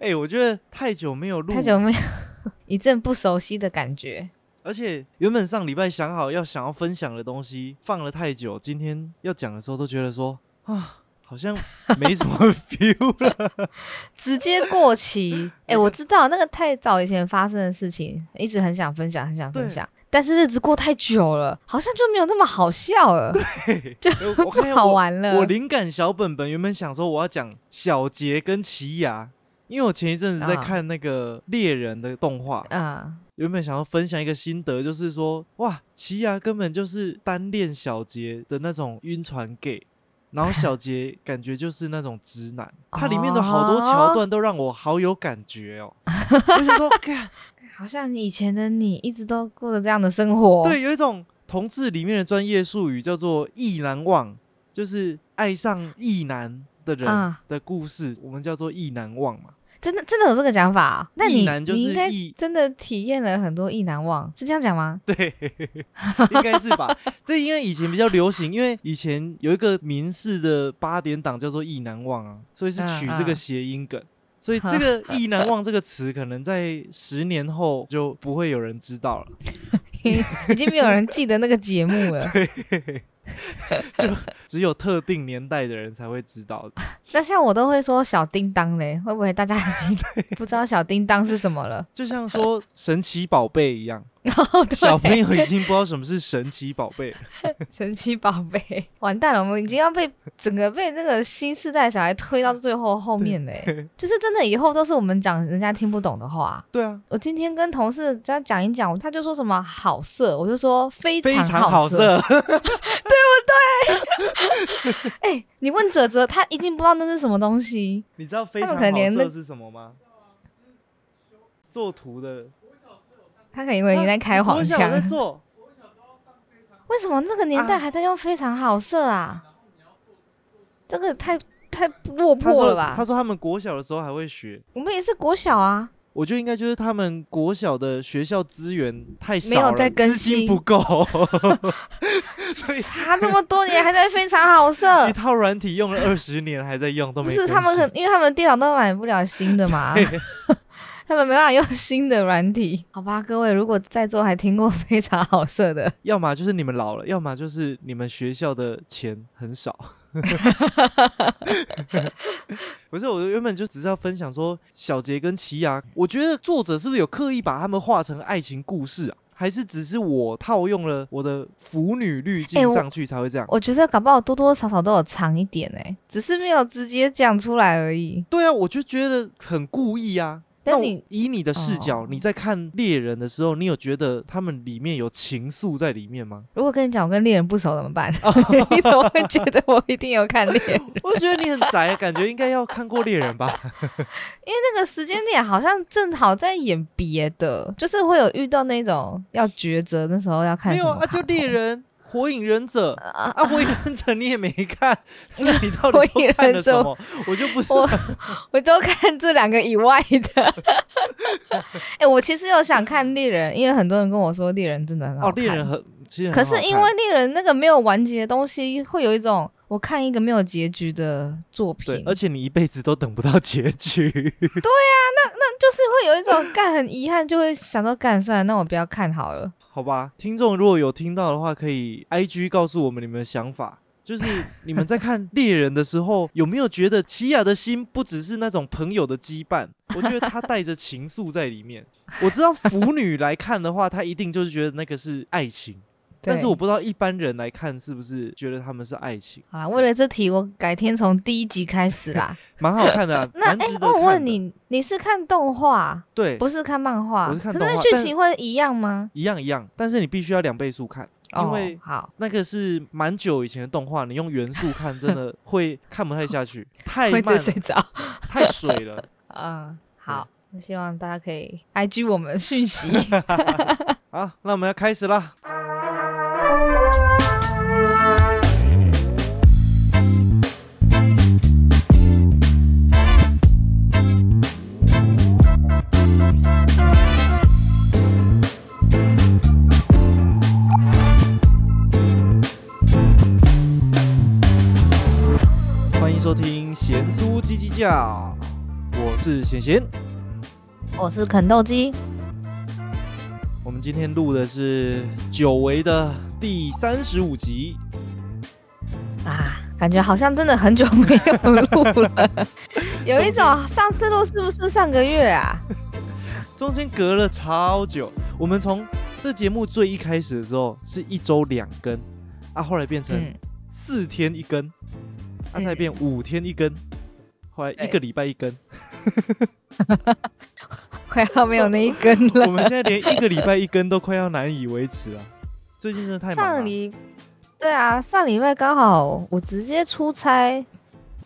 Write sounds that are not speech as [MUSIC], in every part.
哎、我觉得太久没有录，太久没有 [LAUGHS] 一阵不熟悉的感觉。而且原本上礼拜想好要想要分享的东西放了太久，今天要讲的时候都觉得说啊，好像没什么 [LAUGHS] feel 了。[LAUGHS] 直接过期。哎、我知道那个太早以前发生的事情，一直很想分享，很想分享，但是日子过太久了，好像就没有那么好笑了，就我我不看我好玩了。我灵感小本本原本想说我要讲小杰跟奇牙，因为我前一阵子在啊看那个猎人的动画，嗯，原本想要分享一个心得，就是说哇，奇亚根本就是单恋小杰的那种晕船 gay。然后小杰 [LAUGHS] 感觉就是那种直男，它里面的好多桥段都让我好有感觉哦。我想说，[LAUGHS] 看，[LAUGHS] 好像以前的你一直都过着这样的生活。，对，有一种同志里面的专业术语叫做“意难忘”，就是爱上意男的人啊的故事，我们叫做意难忘嘛。真的真的有这个讲法啊、那你你应该，真的体验了很多意难忘，是这样讲吗？[LAUGHS] 对，[LAUGHS] 应该是吧？[LAUGHS] 这因为以前比较流行，因为以前有一个民视的八点档叫做“意难忘”啊，所以是取这个谐音梗。所以这个“意难忘”这个词，可能在十年后就不会有人知道了。已经没有人记得那个节目了。[LAUGHS] 只有特定年代的人才会知道的。[LAUGHS] 那像我都会说小叮当嘞，会不会大家已经 [LAUGHS] 不知道小叮当是什么了？就像说神奇宝贝一样，哦，对，小朋友已经不知道什么是神奇宝贝了。神奇宝贝，完蛋了，我们已经要被整个被那个新世代小孩推到最后后面嘞，就是真的以后都是我们讲人家听不懂的话。对啊，我今天跟同事这样讲一讲，他就说什么好色，我就说非常好色。色。[LAUGHS] 哎、你问哲哲，他一定不知道那是什么东西。你知道非他常好色是什么吗？做图的，他可能以为你在开黄腔。在做。为什么那个年代啊还在用非常好色啊？这个太太落魄了吧他？说他们国小的时候还会学，我们也是国小啊，我觉得应该就是他们国小的学校资源太少没有在更资金新不够，[LAUGHS] [LAUGHS] 所以差这么多年还在非常好色 [LAUGHS] 一。套软体用了二十年还在用，都没更是他们可因为他们电脑都买不了新的嘛，[LAUGHS] 他们没办法用新的软体。好吧，各位，如果在座还听过非常好色的，要么就是你们老了，要么就是你们学校的钱很少。不是，我原本就只是要分享说小杰跟奇雅，我觉得作者是不是有刻意把他们画成爱情故事啊？还是只是我套用了我的腐女滤镜上去才会这样？我觉得搞不好多多少少都有藏一点哎、只是没有直接讲出来而已。对啊，我就觉得很故意啊。但你以你的视角，哦你在看猎人的时候，你有觉得他们里面有情愫在里面吗？如果跟你讲我跟猎人不熟怎么办？[LAUGHS] 你怎么会觉得我一定有看猎人？我觉得你很宅，感觉应该要看过猎人吧？[LAUGHS] 因为那个时间点好像正好在演别的，就是会有遇到那种要抉择，的时候要看没有啊，就猎人、火影忍者啊啊，火影忍者你也没看，[LAUGHS] 那你到底都看了什么？我就不知道我 [LAUGHS] 我都看这两个以外的。[LAUGHS] 哎、我其实有想看猎人，因为很多人跟我说猎人真的很好哦，猎人很其实可是因为猎人那个没有完结的东西，会有一种我看一个没有结局的作品，，而且你一辈子都等不到结局。对啊，那那就是会有一种干很遗憾，就会想说干算了，那我不要看好了。好吧，听众如果有听到的话，可以 I G 告诉我们你们的想法。就是 [LAUGHS] 你们在看猎人的时候，有没有觉得奇亚的心不只是那种朋友的羁绊？我觉得他带着情愫在里面。我知道腐女来看的话，她一定就是觉得那个是爱情，但是我不知道一般人来看是不是觉得他们是爱情，好啦，为了这题，我改天从第一集开始啦。[LAUGHS] 蛮好看的、啊，[LAUGHS] 那哎、我。问你，你是看动画，对，不是看漫画？我是看可是剧动画但情会一样吗？一样一样，但是你必须要两倍速看，因为哦、好，那个是蛮久以前的动画，你用原速看真的 [LAUGHS] 会看不太下去，太慢睡着。太水了。嗯，好，那希望大家可以 IG 我们讯息。好，那我们要开始啦。欢迎收听咸酥鸡鸡叫，我是贤贤。我是肯豆鸡。我们今天录的是久违的第三十五集。啊，感觉好像真的很久没有录了，[LAUGHS] 有一种上次录是不是上个月啊？中间隔了超久。我们从这节目最一开始的时候是一周两更，啊，后来变成嗯，四天一更，啊，再变五天一更，后来一个礼拜一根。[LAUGHS] 快要没有那一根了。我们现在连一个礼拜一根都快要难以维持了。最近真的太忙了。上礼，对啊，上礼拜刚好我直接出差，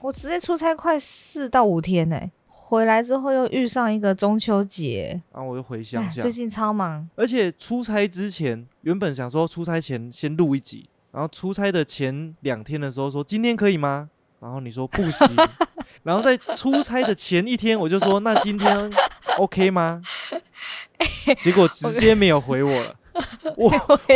我直接出差快四到五天呢、回来之后又遇上一个中秋节，然后我又回乡下哎最，近超忙。而且出差之前原本想说出差前先录一集，然后出差的前两天的时候说今天可以吗？然后你说不行，[LAUGHS] [LAUGHS] 然后在出差的前一天我就说 [LAUGHS] 那今天 OK 吗？结果直接没有回我了，我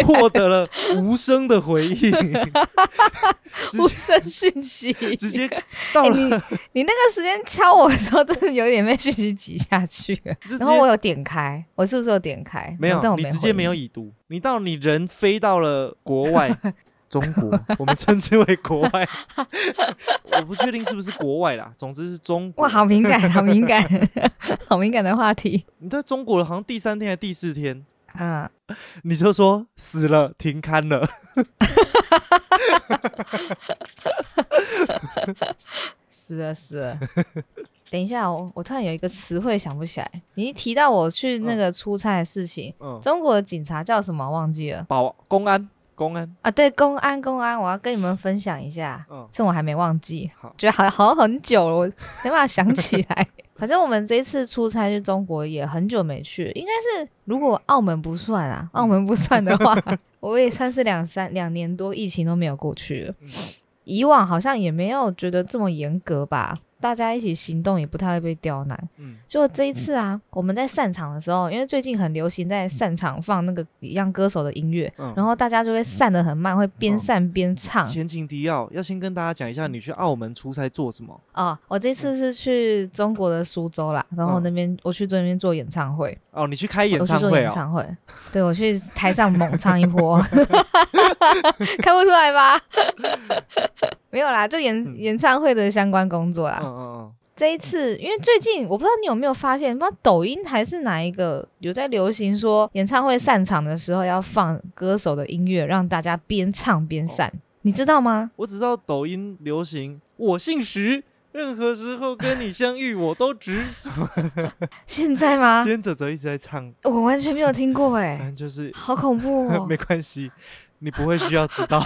获得了无声的回应，[LAUGHS] 直无接声讯息，直接到哎、了，你你那个时间敲我的时候，真的有点被讯息挤下去了。然后我有点开，我是不是有点开？没有，但我你直接没有已读，你到你人飞到了国外，[LAUGHS] 中国，[LAUGHS] 我们称之为国外，[LAUGHS] 我不确定是不是国外啦，总之是中国。哇，好敏感，[LAUGHS] 好敏感，好敏感的话题。你在中国了，好像第三天还第四天，嗯，你就说死了，停刊了。死了死了。等一下，我我突然有一个词汇想不起来。你一提到我去那个出差的事情，嗯，中国的警察叫什么？忘记了保公安，公安，啊？对，公安，公安，我要跟你们分享一下。嗯，趁我还没忘记，好，觉得好好像很久了，我 [LAUGHS] 没办法想起来。[LAUGHS] 反正我们这一次出差去中国也很久没去，应该是如果澳门不算啊，澳门不算的话，[LAUGHS] 我也算是两三两年多疫情都没有过去了。嗯以往好像也没有觉得这么严格吧，大家一起行动也不太会被刁难。嗯，结果这一次啊，我们在散场的时候，因为最近很流行在散场放那个一样歌手的音乐，嗯然后大家就会散的很慢，会边哦散边唱。前情提要，要先跟大家讲一下，你去澳门出差做什么？哦，我这次是去中国的苏州啦，然后嗯那边我去那边做演唱会，哦，你去开演我去做唱会哦。演唱会，对我去台上猛唱一波，[LAUGHS] [LAUGHS] 看不出来吧？没有啦，就演嗯演唱会的相关工作啦。嗯嗯这一次，因为最近我不知道你有没有发现，不知道抖音还是哪一个有在流行说演唱会散场的时候要放歌手的音乐，让大家边唱边散，你知道吗？我只知道抖音流行“我姓徐”，任何时候跟你相遇我都值。现在吗今？天泽泽一直在唱，我完全没有听过哎、反正就是好恐怖哦！[LAUGHS] 没关系，你不会需要知道。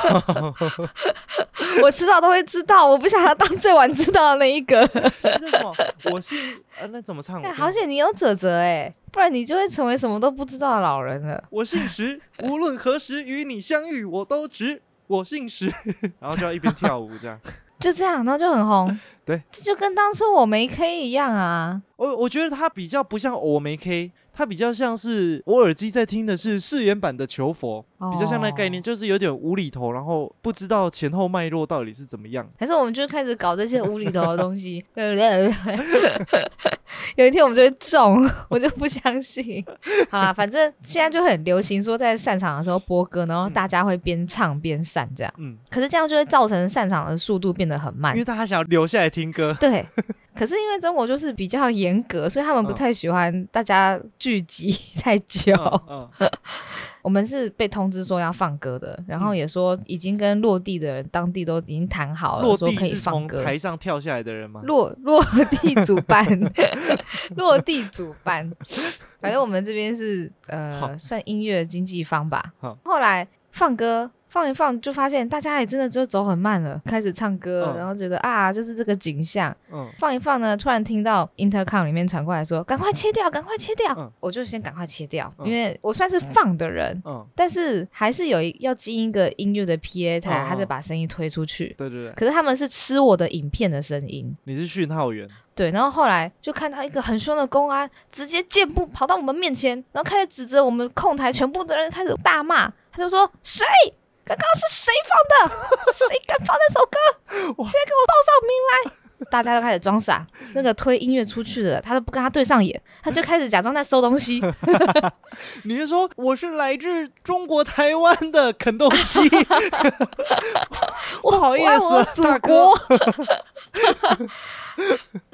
[LAUGHS] 我迟早都会知道，我不想要当最晚知道的那一个。[LAUGHS] 那什么？我姓呃，那怎么唱？我哎，好险你有泽泽哎，不然你就会成为什么都不知道的老人了。[LAUGHS] 我姓石，无论何时与你相遇，我都值。我姓石，然后就要一边跳舞这样。就这样，然后就很红。对，这就跟当初我没 K 一样啊。我我觉得它比较不像我没 K，它比较像是我耳机在听的是誓言版的求佛，比较像那个概念，哦就是有点无厘头，然后不知道前后脉络到底是怎么样。还是我们就开始搞这些无厘头的东西，对不对？有一天我们就会中，[LAUGHS] 我就不相信。好啦，反正现在就很流行说在散场的时候播歌，然后大家会边唱边散这样。嗯，可是这样就会造成散场的速度变得很慢因为。大家想要留下来听歌。对，可是因为中国就是比较严格，所以他们不嗯太喜欢大家聚集 [LAUGHS] 太久。嗯嗯 [LAUGHS] 我们是被通知说要放歌的，然后嗯也说已经跟落地的人当地都已经谈好了，说可以放歌。台上跳下来的人吗？落落地主办，[LAUGHS] 落地主办，反正我们这边是呃算音乐经纪方吧好。后来放歌放一放，就发现大家也真的就走很慢了，开始唱歌，嗯。然后觉得啊，就是这个景象。嗯。放一放呢，突然听到 intercom 里面传过来说：“赶快切掉，赶快切掉！”嗯。我就先赶快切掉，嗯。因为我算是放的人，嗯，但是还是有一要进一个音乐的 PA 台，他再把声音推出去。对对对，可是他们是吃我的影片的声音，你是讯号员，对，然后后来就看到一个很凶的公安直接箭步跑到我们面前，然后开始指责我们控台全部的人开始大骂，他就说：“谁？刚刚是谁放的？[LAUGHS] 谁敢放那首歌？哇现在给我报上名来！”大家都开始装傻。那个推音乐出去的，他都不跟他对上眼，[LAUGHS] 他就开始假装在收东西。[LAUGHS] 你是说我是来自中国台湾的肯豆基？[LAUGHS] 不好意思，大哥。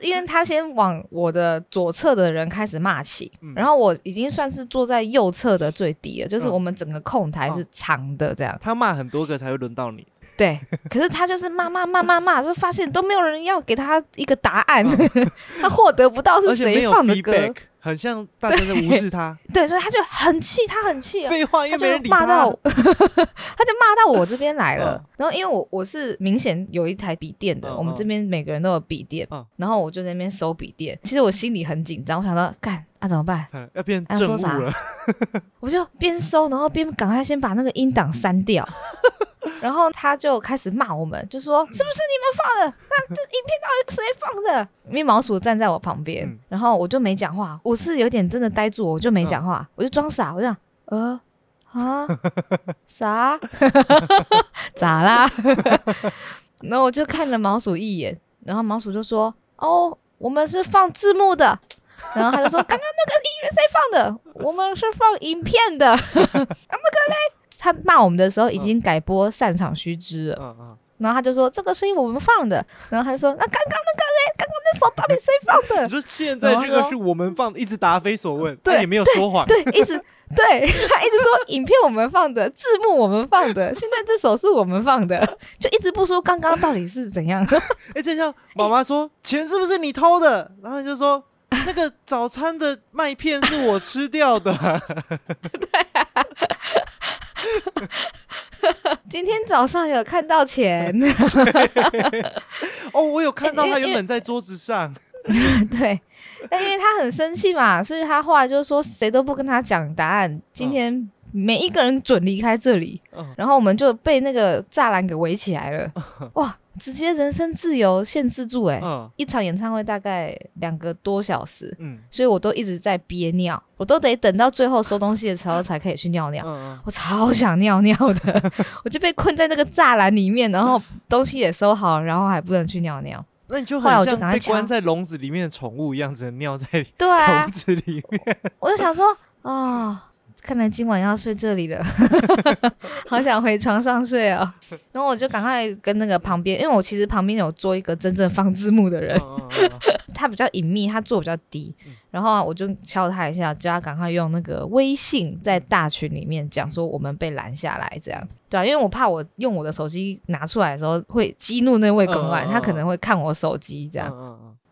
因为他先往我的左侧的人开始骂起，然后我已经算是坐在右侧的最低了，就是我们整个控台是长的这样。他骂很多个才会轮到你。对，可是他就是骂骂骂骂骂，就发现都没有人要给他一个答案，[LAUGHS] 他获得不到是谁放的歌。很像大家在无视他，[LAUGHS] 对，所以他就很气，他很气，废话，又没人理他，[LAUGHS] 他就骂到我这边来了。然后因为我我是明显有一台笔电的，我们这边每个人都有笔电，然后我就在那边收笔电。其实我心里很紧张，我想到干啊怎么办？要变正务了，[LAUGHS] 我就边收，然后边赶快先把那个音档删掉。[LAUGHS] 然后他就开始骂我们，就说是不是你们放的？那这影片到底谁放的？因为毛鼠站在我旁边，然后我就没讲话，我是有点真的呆住，我就没讲话，我就装傻，我就呃啊 [LAUGHS] 啥？咋啦？然后我就看了毛鼠一眼，然后毛鼠就说哦，我们是放字幕的。然后他就说刚刚那个音乐谁放的？我们是放影片的。[LAUGHS] 啊那个嘞？他骂我们的时候已经改播散场须知了，嗯嗯，然后他就说这个声音我们放的，然后他就说那刚刚那个嘞，刚刚那首到底谁放的？你说现在这个是我们放的，一直答非所问，对，也没有说谎，对，一直对 [LAUGHS] 他一直说影片我们放的，字幕我们放的，现在这首是我们放的，就一直不说刚刚到底是怎样。[LAUGHS] 哎，这像妈妈说钱是不是你偷的？然后就说那个早餐的麦片是我吃掉的。对。[LAUGHS] 今天早上有看到钱哦，我有看到他原本在桌子上。[LAUGHS] 对，但因为他很生气嘛，所以他后来就说谁都不跟他讲答案。今天。每一个人准离开这里，然后我们就被那个栅栏给围起来了。哇，直接人身自由限制住哎！一场演唱会大概两个多小时，嗯，所以我都一直在憋尿，我都得等到最后收东西的时候才可以去尿尿。我超想尿尿的，[LAUGHS] 我就被困在那个栅栏里面，然后东西也收好，然后还不能去尿尿。那你就很像被关在笼子里面的宠物一样，只能尿在笼子里面。[LAUGHS] 我就想说啊。看来今晚要睡这里了，[LAUGHS] 好想回床上睡哦。[LAUGHS] 然后我就赶快跟那个旁边，因为我其实旁边有做一个真正放字幕的人，[LAUGHS] 他比较隐秘，他坐比较低。然后我就敲他一下，叫他赶快用那个微信在大群里面讲说我们被拦下来，这样。对啊，因为我怕我用我的手机拿出来的时候会激怒那位公安，他可能会看我手机这样。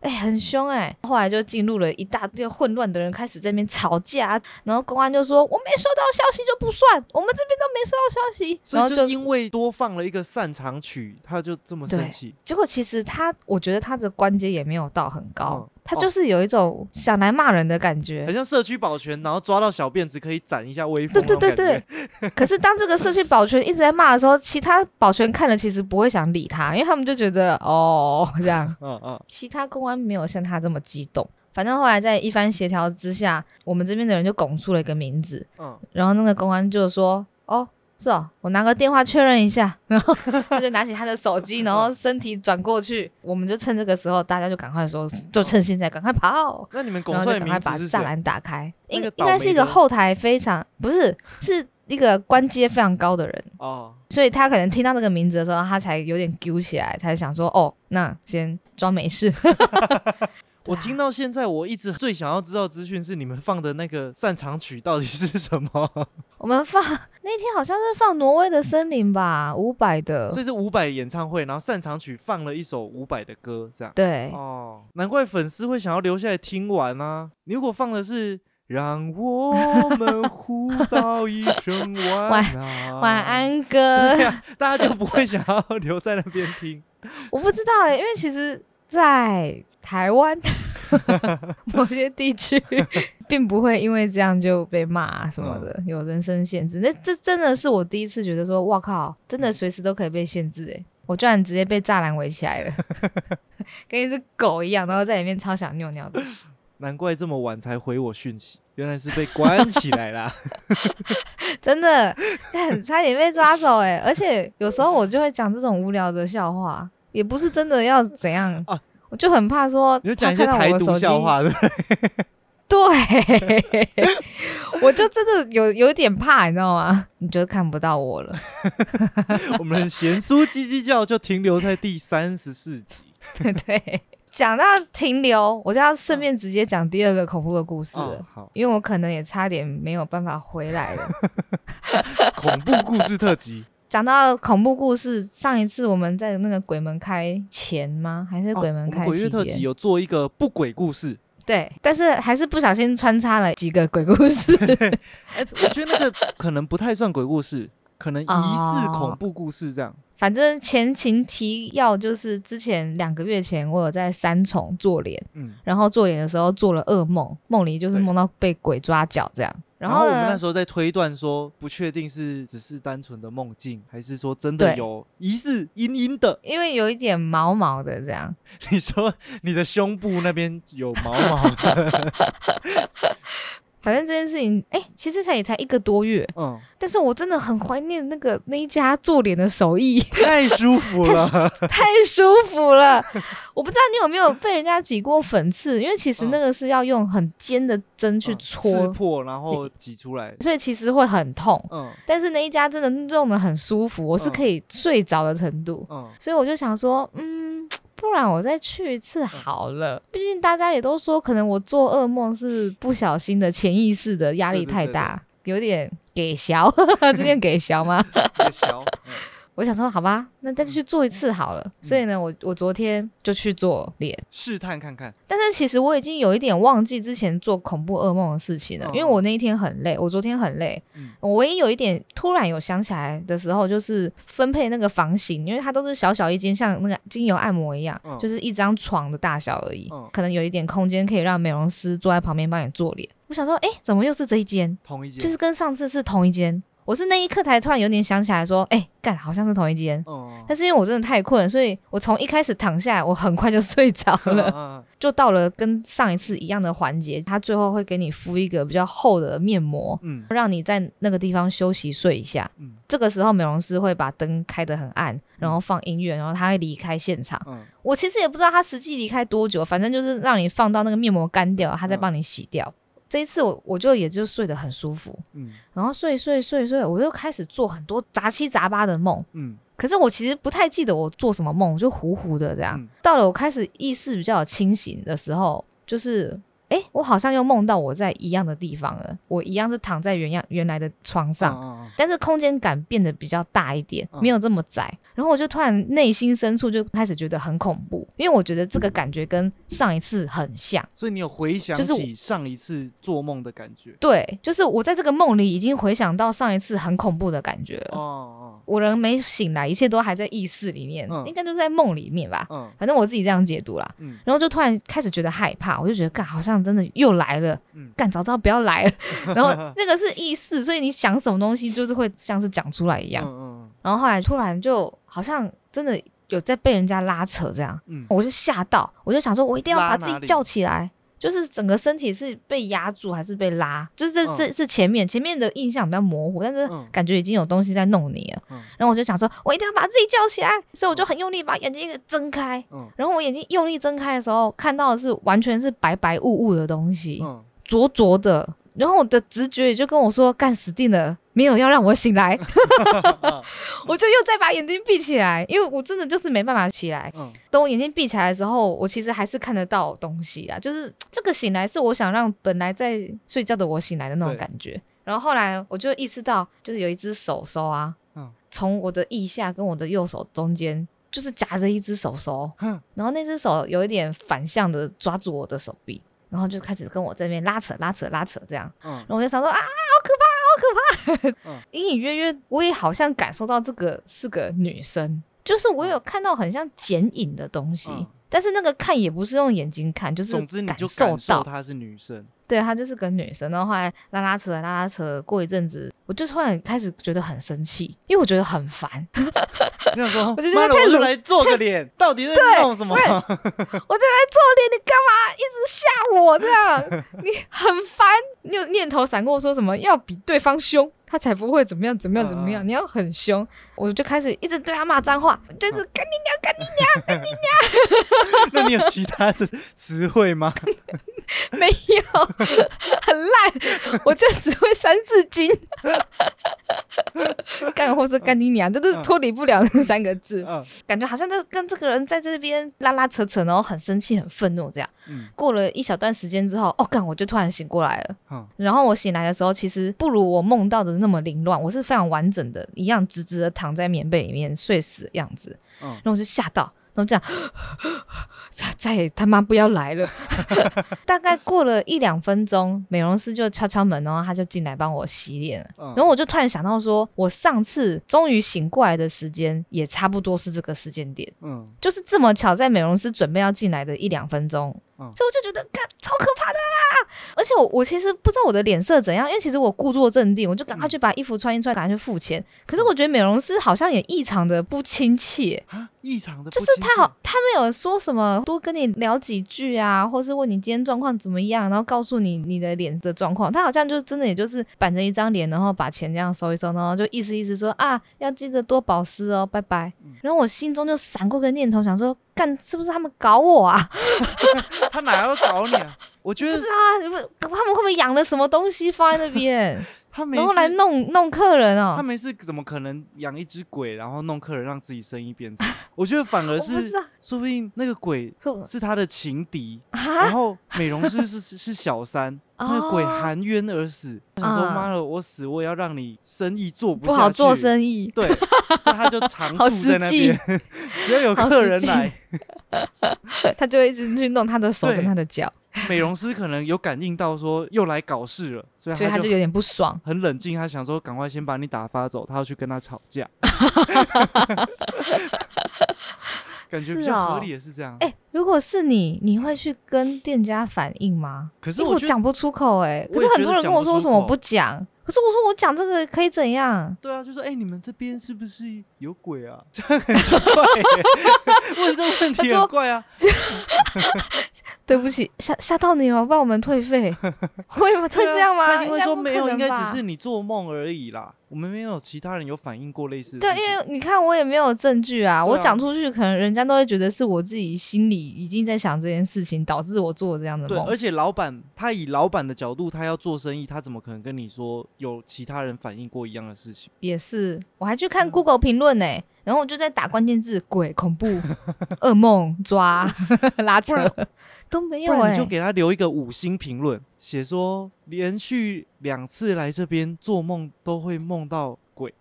哎，很凶哎！后来就进入了一大堆混乱的人，开始在那边吵架。然后公安就说：“我没收到消息就不算，我们这边都没收到消息。”然后就因为多放了一个散场曲，他就这么生气。结果其实他，我觉得他的关节也没有到很高。他就是有一种想来骂人的感觉，很像社区保全，然后抓到小辫子可以展一下威风。对对对对。[LAUGHS] 可是当这个社区保全一直在骂的时候，其他保全看了其实不会想理他，因为他们就觉得哦这样。嗯嗯。其他公安没有像他这么激动。反正后来在一番协调之下，我们这边的人就拱出了一个名字。嗯。然后那个公安就说：“哦。”是哦，我拿个电话确认一下，然 [LAUGHS] 后他就拿起他的手机，[LAUGHS] 然后身体转过去，我们就趁这个时候，大家就赶快说，就趁现在赶快跑。那你们然后就赶快把栅栏打开，应应该是一个后台非常不是，是一个关阶非常高的人。哦，所以他可能听到那个名字的时候，他才有点揪起来，才想说哦，那先装没事。[LAUGHS] 我听到现在，我一直最想要知道资讯是你们放的那个散场曲到底是什么？[LAUGHS] 我们放那天好像是放挪威的森林吧，伍佰的，所以是伍佰演唱会，然后散场曲放了一首伍佰的歌，这样对哦，难怪粉丝会想要留下来听完啊！你如果放的是让我们互道一声 [LAUGHS] 晚安晚安歌，大家就不会想要留在那边听。[LAUGHS] 我不知道哎，因为其实。在台湾 [LAUGHS] 某些地区，并不会因为这样就被骂什么的，有人身限制。那这真的是我第一次觉得说，哇靠，真的随时都可以被限制哎！我居然直接被栅栏围起来了，[LAUGHS] 跟一只狗一样，然后在里面超想尿尿的。[LAUGHS] 难怪这么晚才回我讯息，原来是被关起来啦。真的，差点被抓走哎！而且有时候我就会讲这种无聊的笑话。也不是真的要怎样啊！我就很怕说你就讲一他些台独笑话，对不对？[LAUGHS] 对，[LAUGHS] 我就真的有有点怕，你知道吗？你就看不到我了。[LAUGHS] 我们贤叔叽叽叫就停留在第三十四集。对，讲到停留，我就要顺便直接讲第二个恐怖的故事了。因为我可能也差点没有办法回来了。恐怖故事特辑，讲到恐怖故事，上一次我们在那个鬼门开前吗？还是鬼门开期鬼月特辑？有做一个不鬼故事。对，但是还是不小心穿插了几个鬼故事。[LAUGHS] 哎、我觉得那个可能不太算鬼故事，可能疑似哦恐怖故事这样。反正前情提要就是之前两个月前，我有在三重做脸，嗯，然后做脸的时候做了噩梦，梦里就是梦到被鬼抓脚这样。然然后我们那，时候在推断说，不确定是只是单纯的梦境，还是说真的有疑似阴阴的。因为有一点毛毛的这样，[LAUGHS] 你说你的胸部那边有毛毛的，[LAUGHS] [LAUGHS] 反正这件事情，哎、其实才也才一个多月，嗯，但是我真的很怀念那个那一家做脸的手艺，[LAUGHS] 太舒服了。太舒服了。我不知道你有没有被人家挤过粉刺，因为其实那个是要用很尖的针去嗯戳，刺破，然后挤出来。所以其实会很痛。嗯但是那一家真的弄得很舒服，我是嗯可以睡着的程度。嗯，所以我就想说，嗯，不然我再去一次好了。毕竟大家也都说，可能我做噩梦是不小心的、潜意识的压力太大，有点给小，[LAUGHS] 这点给小吗？[LAUGHS] 给小。嗯我想说，好吧，那再去做一次好了。所以呢，我我昨天就去做脸，试探看看。但是其实我已经有一点忘记之前做恐怖噩梦的事情了，嗯因为我那一天很累，我昨天很累。嗯我唯一有一点突然有想起来的时候，就是分配那个房型，因为它都是小小一间，像那个精油按摩一样，嗯就是一张床的大小而已，嗯可能有一点空间可以让美容师坐在旁边帮你做脸。我想说，哎，怎么又是这一间？同一间。就是跟上次是同一间。我是那一刻才突然有点想起来，说，哎，干，好像是同一间。嗯。但是因为我真的太困了，所以我从一开始躺下来，我很快就睡着了。嗯就到了跟上一次一样的环节，他最后会给你敷一个比较厚的面膜，嗯让你在那个地方休息睡一下。嗯这个时候，美容师会把灯开得很暗，然后放音乐，然后他会离开现场。嗯我其实也不知道他实际离开多久，反正就是让你放到那个面膜干掉，他再帮你洗掉。这一次我我就也就睡得很舒服，嗯然后睡睡睡睡，我又开始做很多杂七杂八的梦。嗯可是我其实不太记得我做什么梦，我就糊糊的这样。嗯到了我开始意识比较清醒的时候，就是诶，我好像又梦到我在一样的地方了，我一样是躺在原样原来的床上。嗯但是空间感变得比较大一点，嗯没有这么窄。然后我就突然内心深处就开始觉得很恐怖，因为我觉得这个感觉跟上一次很像。所以你有回想就是起上一次做梦的感觉。对，就是我在这个梦里已经回想到上一次很恐怖的感觉了。哦哦我人没醒来，一切都还在意识里面，嗯应该就是在梦里面吧。嗯反正我自己这样解读啦。嗯然后就突然开始觉得害怕，我就觉得干好像真的又来了，嗯干早知道不要来了。[LAUGHS] 然后那个是意识，所以你想什么东西就是会像是讲出来一嗯样。嗯然后后来突然就好像真的有在被人家拉扯这样，嗯我就吓到，我就想说我一定要把自己叫起来。就是整个身体是被压住还是被拉？就是这、嗯这是前面前面的印象比较模糊，但是嗯感觉已经有东西在弄你了。嗯然后我就想说，我一定要把自己叫起来，所以我就很用力把眼睛给睁开。嗯然后我眼睛用力睁开的时候，看到的是完全是白白雾雾的东西，嗯浊浊的。然后我的直觉也就跟我说，干死定了，没有要让我醒来，[LAUGHS] [LAUGHS] 我就又再把眼睛闭起来，因为我真的就是没办法起来。嗯。等我眼睛闭起来的时候，我其实还是看得到东西啊，就是这个醒来是我想让本来在睡觉的我醒来的那种感觉。然后后来我就意识到，就是有一只手手啊，嗯。从我的腋下跟我的右手中间，就是夹着一只手手，哼。然后那只手有一点反向的抓住我的手臂，然后就开始跟我这边拉扯拉扯拉扯这样，嗯。然后我就想说啊，好可怕，隐隐约约我也好像感受到这个是个女生，就是我有看到很像剪影的东西。嗯。但是那个看也不是用眼睛看，就是总之你就受到，感受她是女生。对她就是个女生，然后后来拉拉扯拉拉扯，过一阵子，我就突然开始觉得很生气，因为我觉得很烦，[LAUGHS] 你想说，我就觉得太鲁来做个脸，到底在弄什么？[LAUGHS] 我就来做脸，你干嘛一直吓我这样？[LAUGHS] 你很烦，你有念头闪过说什么要比对方凶，他才不会怎么样怎么样怎么样，嗯你要很凶，我就开始一直对他骂脏话，就是干你娘干你娘，干你娘那你有其他的词汇吗？没有，很烂，我就只会三字经，干或是干你娘，这都是脱离不了那三个字，嗯感觉好像就跟这个人在这边拉拉扯扯，然后很生气、很愤怒这样。嗯过了一小段时间之后，哦，干，我就突然醒过来了。嗯然后我醒来的时候，其实不如我梦到的那么凌乱，我是非常完整的，一样直直的躺在棉被里面睡死的样子。嗯然后我就吓到，然后这样，再再也他妈不要来了。[LAUGHS] 大概过了一两分钟，美容师就敲敲门，然后他就进来帮我洗脸了。嗯然后我就突然想到说，我上次终于醒过来的时间，也差不多是这个时间点。嗯就是这么巧，在美容师准备要进来的一两分钟，嗯所以我就觉得，干超可怕的啦！而且我我其实不知道我的脸色怎样，因为其实我故作镇定，我就赶快去把衣服穿一穿，赶快去付钱。可是我觉得美容师好像也异常的不亲切，啊，异常的就是他好，他没有说什么多跟你聊几句啊，或是问你今天状况怎么样，然后告诉你你的脸的状况。他好像就真的也就是板着一张脸，然后把钱这样收一收，然后就意思意思说啊，要记得多保湿哦，拜拜。然后我心中就闪过个念头，想说干是不是他们搞我啊？[LAUGHS] 他哪要搞你啊？我觉得不知道啊，你们他们会不会养了什么东西放在那边，他没然后来，弄弄客人哦？他没事，怎么可能养一只鬼，然后弄客人让自己生意变差？[LAUGHS] 我觉得反而我不知是，道，说不定那个鬼说是他的情敌，然啊，后美容师是是是小三，[LAUGHS] 那个鬼哦含冤而死。他想说啊妈的，我死我也要让你生意做不不好做意。生意。对，所以他就常 [LAUGHS] 好住在那边，只要有好实际客人来，他就一直去弄他的手对跟他的脚，美容师可能有感应到说又来搞事了，所以他就所以他就有点不爽。很冷静，他想说赶快先把你打发走，他要去跟他吵架。[LAUGHS] 感觉比较合理也是这样。哎、如果是你，你会去跟店家反映吗？可是我讲不出口哎、可是很多人跟我说为什么我不讲？可是我说我讲这个可以怎样？对啊，就说哎、你们这边是不是有鬼啊？[LAUGHS] 这样很奇怪耶、问这个问题很怪啊。[LAUGHS] 对不起，吓吓到你了，帮我们退费，[LAUGHS] 会吗？会这样吗？应该说没有，应该只是你做梦而已啦。我们没有其他人有反映过类似的对，因为你看我也没有证据啊，啊我讲出去，可能人家都会觉得是我自己心里已经在想这件事情，导致我做了这样的对，梦而。且老板他以老板的角度，他要做生意，他怎么可能跟你说有其他人反映过一样的事情？也是，我还去看嗯 Google 评论呢，然后我就在打关键字“鬼”、“恐怖”、“噩梦”、“抓”、“拉扯”，都没有哎不然你就。给他留一个五星评论，写说连续两次来这边做梦都会梦到鬼，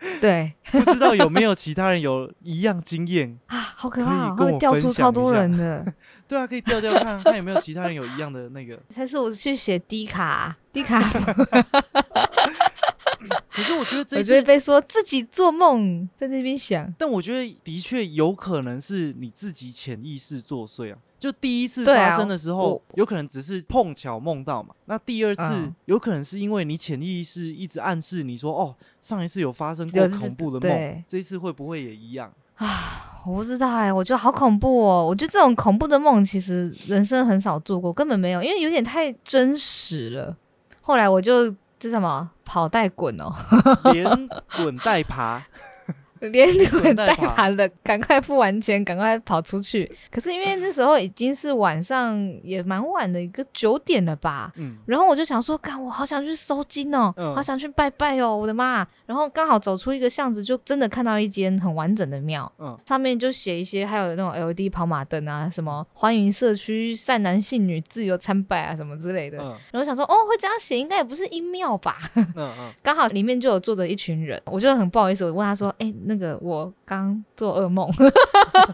[LAUGHS] 对不知道有没有其他人有一样经验？[LAUGHS] 啊，好可怕会调分享一出超多人的。[LAUGHS] 对啊，可以调调看看有没有其他人有一样的那个。才是我去写低卡，低卡，可是我觉得这次，被说自己做梦在那边想。但我觉得的确有可能是你自己潜意识作祟啊。就第一次发生的时候，我有可能只是碰巧梦到嘛。那第二次、嗯有可能是因为你潜意识一直暗示你说，哦，上一次有发生过恐怖的梦对，这一次会不会也一样啊？我不知道哎、我觉得好恐怖哦！我觉得这种恐怖的梦，其实人生很少做过，根本没有，因为有点太真实了。后来我就这什么跑带滚哦，连滚带爬，[LAUGHS] [LAUGHS] 连滚带爬爬的，赶快付完钱，赶快跑出去。[LAUGHS] 可是因为那时候已经是晚上，也蛮晚的，一个九点了吧。嗯，然后我就想说，干，我好想去收金哦，嗯好想去拜拜哦，我的妈！然后刚好走出一个巷子，就真的看到一间很完整的庙，嗯上面就写一些，还有那种 LED 跑马灯啊，什么欢迎社区善男信女自由参拜啊，什么之类的。嗯然后想说，哦，会这样写，应该也不是阴庙吧？嗯嗯，[LAUGHS] 刚好里面就有坐着一群人，我就很不好意思，我问他说，哎、那个我刚做噩梦，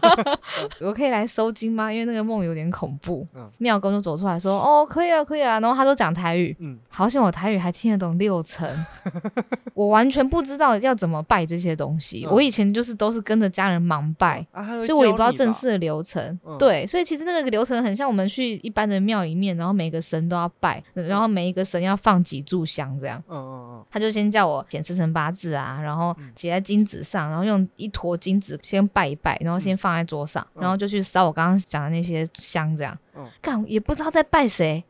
[LAUGHS] 我可以来收金吗？因为那个梦有点恐怖。嗯庙公就走出来说：“哦，可以啊，可以啊。”然后他就讲台语，嗯，好险我台语还听得懂六成，[LAUGHS] 我完全不知道要怎么拜这些东西。嗯我以前就是都是跟着家人盲拜。啊，所以我也不知道正式的流程，嗯对，所以其实那个流程很像我们去一般的庙里面，然后每个神都要拜，然后每一个神要放几炷香这样。嗯嗯他就先叫我写生辰八字啊，然后嗯写在金纸上，然后用一坨金子先拜一拜，然后先放在桌上，嗯。然后就去烧我刚刚讲的那些香，这样嗯。干也不知道在拜谁，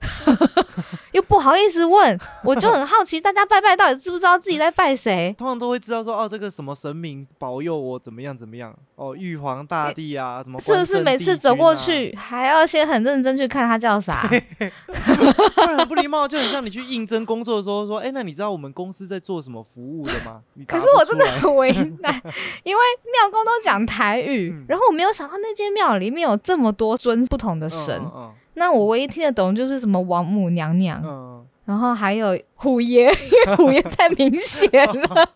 [LAUGHS] 又不好意思问，我就很好奇，大家拜拜到底知不知道自己在拜谁？通常都会知道说哦，这个什么神明保佑我怎么样怎么样哦，玉皇大帝啊，什么是不是每次走过去还要先很认真去看他叫啥？[LAUGHS] 不然很不礼貌，就很像你去应征工作的时候说，哎，那你知道我们公司在做什么服务的吗？[LAUGHS] 可是我真的很为难，因为庙公都讲台语，嗯然后我没有想到那间庙里面有这么多尊不同的神。嗯那我唯一听得懂就是什么王母娘娘，然后还有虎爷，因 [LAUGHS] 为虎爷太明显了。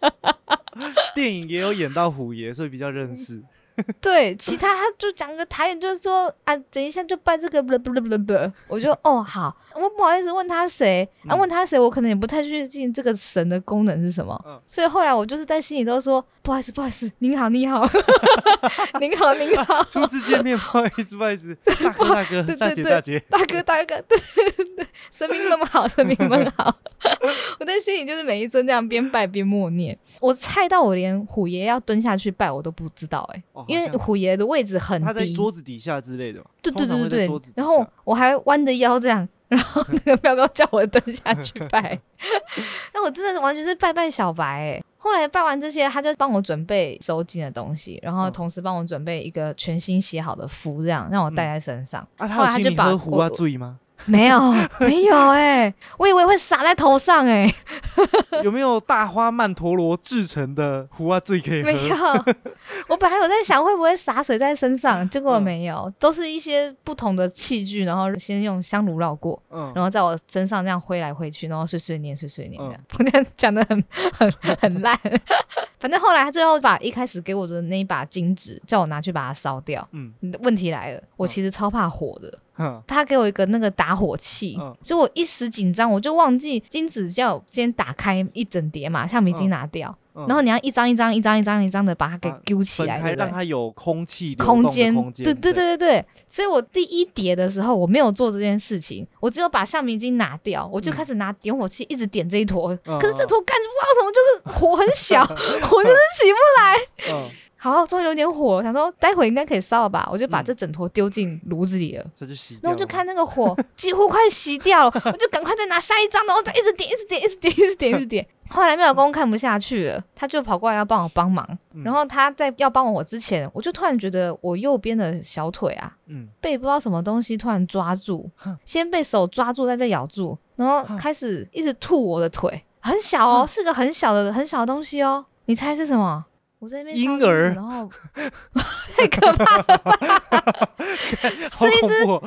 嗯，[LAUGHS] 电影也有演到虎爷，所以比较认识。[LAUGHS] 对，其他他就讲个台语，就是说啊，等一下就拜这个，不不不不不，我就哦好，我不好意思问他谁，啊嗯问他谁，我可能也不太确定这个神的功能是什么，嗯。所以后来我就是在心里都说不好意思不好意思，您好您好，[LAUGHS] 您好您好，初次见面，不好意思，不好意思，[LAUGHS] 大哥大哥，对大姐对大姐，大哥大哥，对对对，神明们好，神明们好。我在心里就是每一尊这样边拜边默念。我猜到我连虎爷要蹲下去拜我都不知道哎、哦因为虎爷的位置很他在低，桌子底下之类的嘛，对对对对对。然后我还弯着腰这样，然后那个庙公叫我蹲下去拜。[LAUGHS] 那我真的完全是拜拜小白哎、后来拜完这些，他就帮我准备收金的东西，然后嗯同时帮我准备一个全新写好的符，这样让我带在身上。啊，后来他就把他有请你喝胡我啊醉吗？没有，没有哎、我以为会洒在头上哎、[LAUGHS] 有没有大花曼陀罗制成的壶啊醉可以没有？。我本来有在想会不会洒水在身上，结果嗯没有，都是一些不同的器具，然后先用香炉绕过，嗯然后在我身上这样挥来挥去，然后碎碎念碎碎念这样。嗯我这样讲的很很很烂，[LAUGHS] 反正后来他最后把一开始给我的那一把金纸叫我拿去把它烧掉。嗯问题来了，我嗯其实超怕火的。哼他给我一个那个打火器，嗯所以我一时紧张，我就忘记金子叫我先打开一整叠嘛，橡皮筋拿掉，嗯然后你要一张一张、一张一张、一张的把它给把揪起来？让它有空气空间，空间，对对对对对，所以我第一叠的时候我没有做这件事情，我只有把橡皮筋拿掉，我就嗯开始拿点火器一直点这一坨，嗯可是这坨干不知道什么，就是火很小，我就是起不来。嗯，好，终于有点火，我想说待会应该可以烧了吧，我就把嗯这整坨丢进炉子里了。这就熄掉了。然后就看那个火 [LAUGHS] 几乎快熄掉了，我就赶快再拿下一张，然后再 [LAUGHS] 一直点，一直点，一直点，一直点，一直点。[LAUGHS] 后来妙公看不下去了，他就跑过来要帮我帮忙。嗯然后他在要帮我之前，我就突然觉得我右边的小腿啊，嗯被不知道什么东西突然抓住，先被手抓住，再被咬住，然后开始一直吐我的腿，很小哦，是个很小的很小的东西哦。你猜是什么？我在那边婴儿然后 [LAUGHS] 太可怕了吧，[LAUGHS] 是一只哦！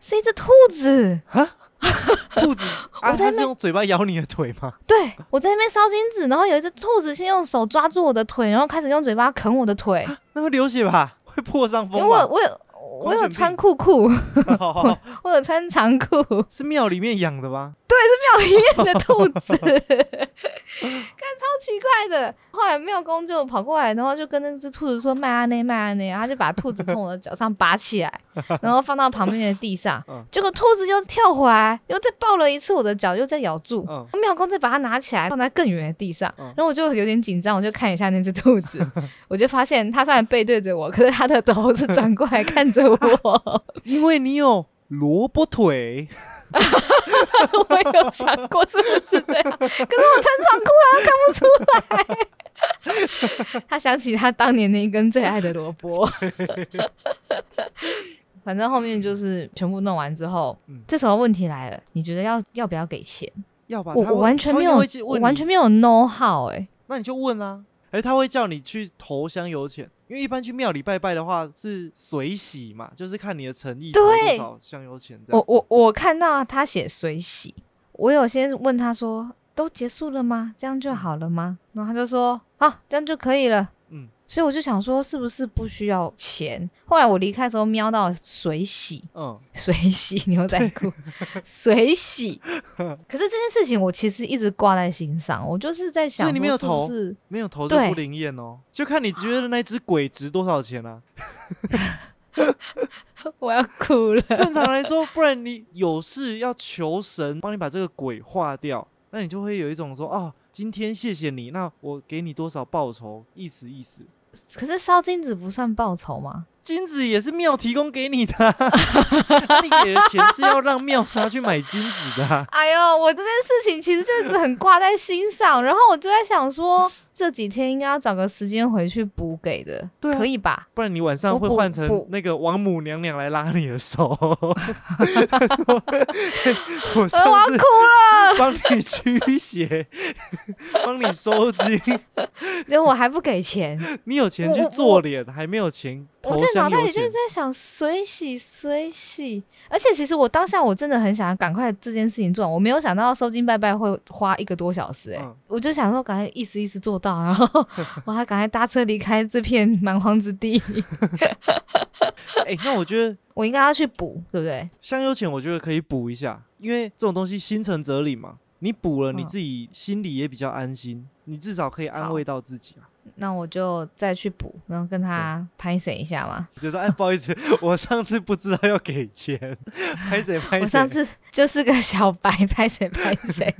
是一只兔子啊。兔子 [LAUGHS] 啊，我在那它是用嘴巴咬你的腿吗？对我在那边烧金子，然后有一只兔子先用手抓住我的腿，然后开始用嘴巴啃我的腿，那会流血吧？会破伤因为风吧？我我有我有穿裤裤，我有穿长裤，是庙里面养的吗？庙里面的兔子，[LAUGHS] 看超奇怪的。后来庙公就跑过来，然后就跟那只兔子说：“卖阿内，卖阿内。”然后他就把兔子从我的脚上拔起来，然后放到旁边的地上 [LAUGHS] 嗯。结果兔子又跳回来，又再抱了一次我的脚，又再咬住。嗯庙公再把它拿起来，放在更远的地上，嗯然后我就有点紧张，我就看一下那只兔子，我就发现它虽然背对着我，可是它的头是转过来看着我。[LAUGHS] 因为你有萝卜腿，我有想过是不是这样，可是我穿长裤啊，看不出来。他想起他当年那一根最爱的萝卜。[LAUGHS] 反正后面就是全部弄完之后，嗯这时候问题来了，你觉得要要不要给钱？要吧？他我我完全没有他会去，我问你完全没有 know how 哎、那你就问啊。哎，他会叫你去投香油钱，因为一般去庙里拜拜的话是随喜嘛，就是看你的诚意对多少香油钱这样。我我我看到他写水洗，我有先问他说都结束了吗？这样就好了吗？然后他就说好，这样就可以了。嗯，所以我就想说，是不是不需要钱？后来我离开的时候瞄到 [LAUGHS] 水洗，嗯，水洗牛仔裤，水洗。可是这件事情我其实一直挂在心上，我就是在想所以你没有投是没有投就不灵验哦，就看你觉得那只鬼值多少钱啊？[LAUGHS] 我要哭了。正常来说，不然你有事要求神帮你把这个鬼化掉，那你就会有一种说哦，今天谢谢你，那我给你多少报酬，意思意思。可是烧金子不算报酬吗？金子也是庙提供给你的 [LAUGHS] 你给的钱是要让庙拿去买金子的啊、哎呦，我这件事情其实就一直很挂在心上，然后我就在想说，这几天应该要找个时间回去补给的，对啊。可以吧？不然你晚上会换成那个王母娘娘来拉你的手。[LAUGHS] 我要次哭了，帮你驱邪，[LAUGHS] 帮你收金，结果我还不给钱，你有钱去做脸，还没有钱我在脑袋里就一直。在想水洗水洗，而且其实我当下我真的很想要赶快这件事情做完，我没有想到收金拜拜会花一个多小时、欸，嗯。我就想说赶快意思意思做到，然后我还赶快搭车离开这片蛮荒之地，[LAUGHS] 哎、那我觉得 [LAUGHS] 我应该要去补，对不对？香油钱，我觉得可以补一下，因为这种东西心诚则灵嘛。你补了，你嗯自己心里也比较安心，你至少可以安慰到自己啊。那我就再去补，然后跟他拍谁一下嘛。就说哎，[LAUGHS] 不好意思，[LAUGHS] 我上次不知道要给钱，拍谁 [LAUGHS] 拍谁。我上次就是个小白，拍谁拍谁。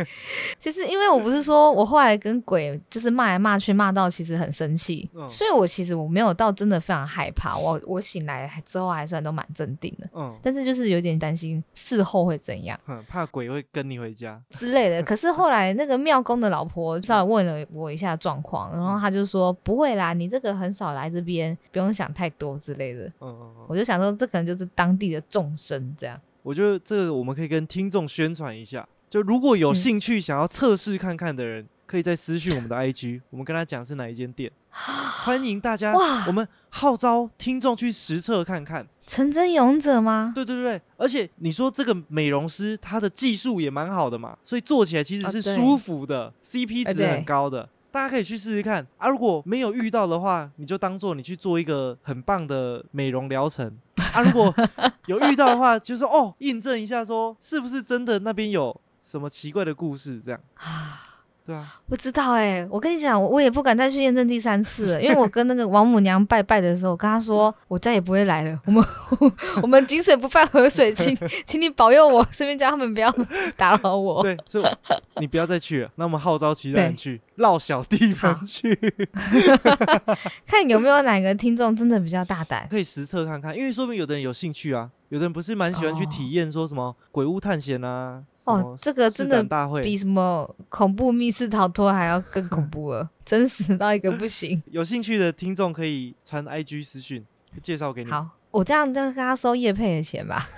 其实因为我不是说我后来跟鬼就是骂来骂去，骂到其实很生气，嗯所以我其实我没有到真的非常害怕。我我醒来之后还算都蛮镇定的，嗯但是就是有点担心事后会怎样嗯，怕鬼会跟你回家。之类的。可是后来那个庙公的老婆稍微问了我一下状况，然后他就说不会啦，你这个很少来这边，不用想太多之类的。嗯嗯嗯，我就想说，这可能就是当地的众生这样。我觉得这个我们可以跟听众宣传一下，就如果有嗯兴趣想要测试看看的人，可以在私讯我们的 IG，我们跟他讲是哪一间店，[LAUGHS] 欢迎大家哇，我们号召听众去实测看看。成真勇者吗？对对对对，而且你说这个美容师他的技术也蛮好的嘛，所以做起来其实是舒服的、c p 值很高的。大家可以去试试看啊！如果没有遇到的话，你就当做你去做一个很棒的美容疗程啊。如果有遇到的话，就是哦，印证一下说是不是真的那边有什么奇怪的故事，这样啊，对啊，不知道哎、我跟你讲，我我也不敢再去验证第三次了，因为我跟那个王母娘拜拜的时候，我跟她说我再也不会来了。我们我们井水不犯河水，请请你保佑我，顺便叫他们不要打扰我。对，所以你不要再去了。那我们号召其他人去绕小地方去，[LAUGHS] 看有没有哪个听众真的比较大胆。可以实测看看，因为说明有的人有兴趣啊，有的人不是蛮喜欢去哦体验说什么鬼屋探险啊，什哦么，这个试真的胆大会，比什么恐怖密室逃脱还要更恐怖了，[LAUGHS] 真实到一个不行。[LAUGHS] 有兴趣的听众可以传 IG 私讯介绍给你。好，我这样就跟他收叶配的钱吧。[LAUGHS]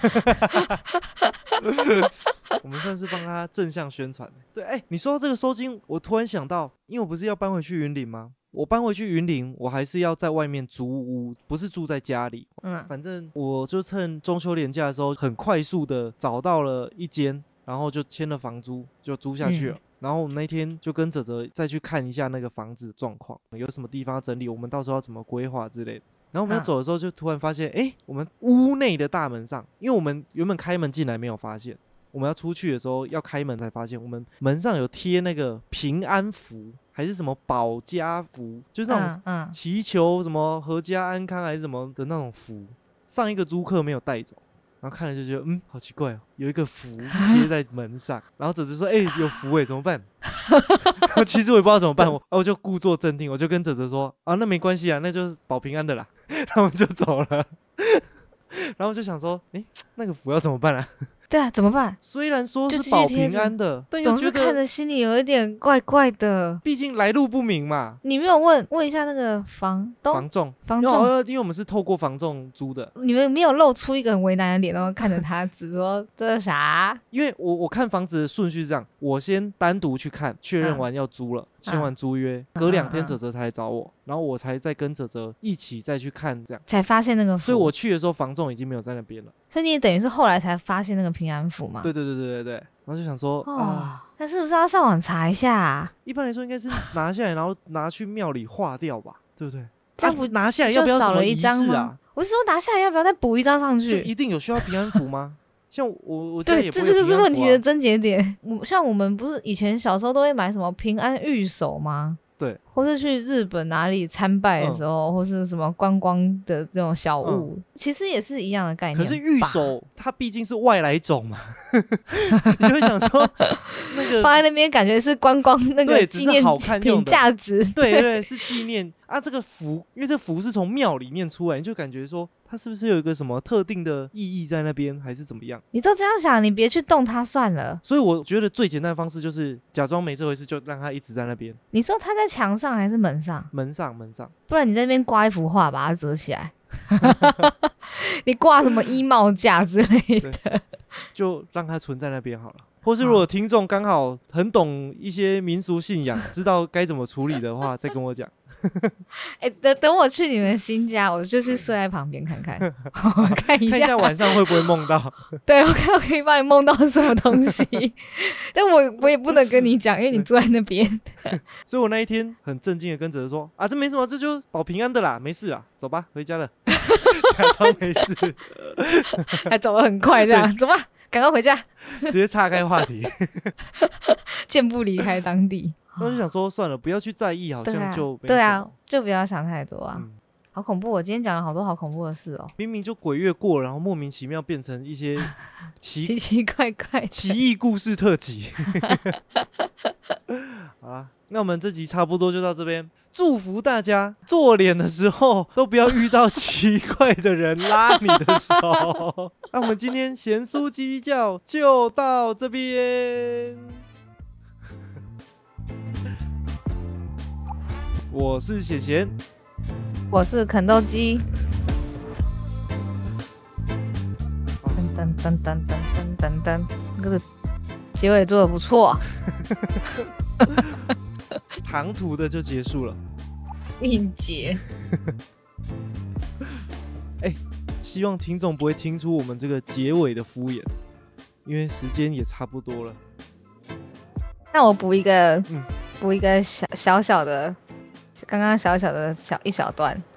我们算是帮他正向宣传。对，哎、你说到这个收金，我突然想到，因为我不是要搬回去云林吗？我搬回去云林，我还是要在外面租屋，不是住在家里。嗯，反正我就趁中秋连假的时候，很快速的找到了一间，然后就签了房租，就租下去了。嗯然后我们那天就跟泽泽再去看一下那个房子的状况，有什么地方要整理，我们到时候要怎么规划之类的。然后我们要嗯走的时候，就突然发现，哎、我们屋内的大门上，因为我们原本开门进来没有发现，我们要出去的时候要开门才发现，我们门上有贴那个平安符，还是什么保家符，就是那种祈求什么阖家安康还是什么的那种符，上一个租客没有带走，然后看了就觉得嗯，好奇怪哦，有一个符贴在门上，然后哲哲说，哎、有符哎，怎么办？然 [LAUGHS] 后其实我也不知道怎么办，我我就故作镇定，我就跟哲哲说，啊，那没关系啊，那就是保平安的啦，[LAUGHS] 然后我们就走了。[LAUGHS] 然后我就想说，哎、那个符要怎么办啊？对啊，怎么办？虽然说是保平安的，但总是看，着心里有一点怪怪的。毕竟来路不明嘛。你没有问问一下那个房东房仲，房仲，因为我们是透过房仲租的，你们没有露出一个很为难的脸，然后看着他，只说 [LAUGHS] 这是啥？因为我我看房子的顺序是这样，我先单独去看，确认嗯完要租了，签完租约，隔两天嗯嗯哲哲才来找我，然后我才再跟哲哲一起再去看这样。才发现那个符，所以我去的时候，房仲已经没有在那边了。所以你也等于是后来才发现那个平安符嘛？对对对对对对，然后就想说哦啊，，那是不是要上网查一下、啊？一般来说应该是拿下来，然后拿去庙里化掉吧，对对不对？这样不啊拿下来要不要少了一张啊？？我是说拿下来要不要再补一张上去就？一定有需要平安符吗？像我我家对，这就是问题的症结点。我像我们不是以前小时候都会买什么平安玉手吗？对，或是去日本哪里参拜的嗯时候，或是什么观光的这种小物，其实也是一样的概念。可是玉手它毕竟是外来种嘛，[LAUGHS] [LAUGHS] 你就会想说那个放在那边，感觉是观光那个纪念品价值。对对对是纪念啊。这个符，因为这符是从庙里面出来，你就感觉说它是不是有一个什么特定的意义在那边，还是怎么样？你都这样想，你别去动它算了。所以我觉得最简单的方式就是假装没这回事，就让它一直在那边你说它在墙上还是门上？门上门上。不然你在那边挂一幅画，把它折起来。[LAUGHS] [LAUGHS] 你挂什么衣帽架之类的？就让它存在那边好了。或是如果听众刚好很懂一些民俗信仰，知道该怎么处理的话，再跟我讲。[LAUGHS] 哎、等等我去你们新家，我就去睡在旁边看看，[LAUGHS] 我看一下，看一下晚上会不会梦到。[LAUGHS] 对我看我可以帮你梦到什么东西，但我我也不能跟你讲，因为你住在那边。所以我那一天很震惊的跟哲哲说：“啊，这没什么，这就保平安的啦，没事啦，走吧，回家了。”假装没事，还走得很快，这样走吧，赶快回家，直接岔开话题。[LAUGHS] 健步离开当地。[LAUGHS] 那我就想说，算了，不要去在意，好像就没对啊就不要想太多啊，嗯，好恐怖！我今天讲了好多好恐怖的事哦，明明就鬼月过了，然后莫名其妙变成一些奇 [LAUGHS] 奇奇怪怪。奇异故事特辑。好啦，那我们这集差不多就到这边，祝福大家做脸的时候都不要遇到奇怪的人拉你的手。那我们今天咸酥鸡叫就到这边，我是咸咸，我是肯豆基，噔噔噔噔噔噔噔，那个结尾做的不错。唐突的就结束了。应节。[LAUGHS] 希望听众不会听出我们这个结尾的敷衍，因为时间也差不多了。那我补一个，嗯补一个小小小的，刚刚小小的小一小段，好，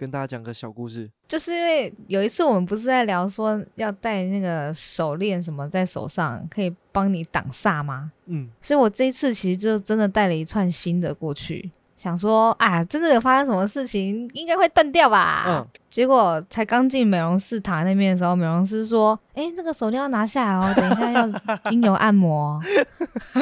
跟大家讲个小故事。就是因为有一次我们不是在聊说要戴那个手链什么在手上可以帮你挡煞吗？嗯，所以我这一次其实就真的带了一串新的过去，想说啊，真的有发生什么事情，应该会断掉吧。嗯，结果才刚进美容室躺在那边的时候，美容师说：“哎、这个手链要拿下来哦，[LAUGHS] 等一下要精油按摩哦，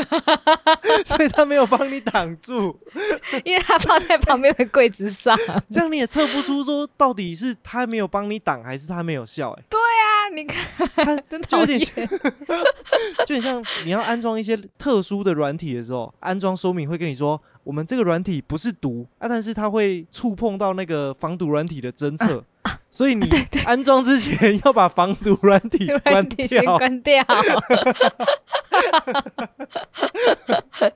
[LAUGHS] 所以他没有帮你挡住，[LAUGHS] 因为他放在旁边的柜子上。这样你也测不出说到底是他没有帮你挡，还是他没有效、欸。啊，你看，他真讨就有点厌。就很像你要安装一些特殊的软体的时候，安装说明会跟你说，我们这个软体不是毒啊，但是它会触碰到那个防毒软体的侦测，所以你安装之前要把防毒软体 [LAUGHS] 关软体先掉。关掉，[LAUGHS]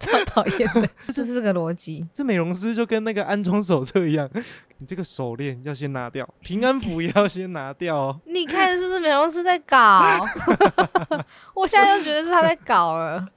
超讨厌的，就是这个逻辑。这美容师就跟那个安装手册一样，[LAUGHS] 你这个手链要先拿掉，平安符也要先拿掉哦。你看是不是美容师在搞？我现在就觉得是他在搞了。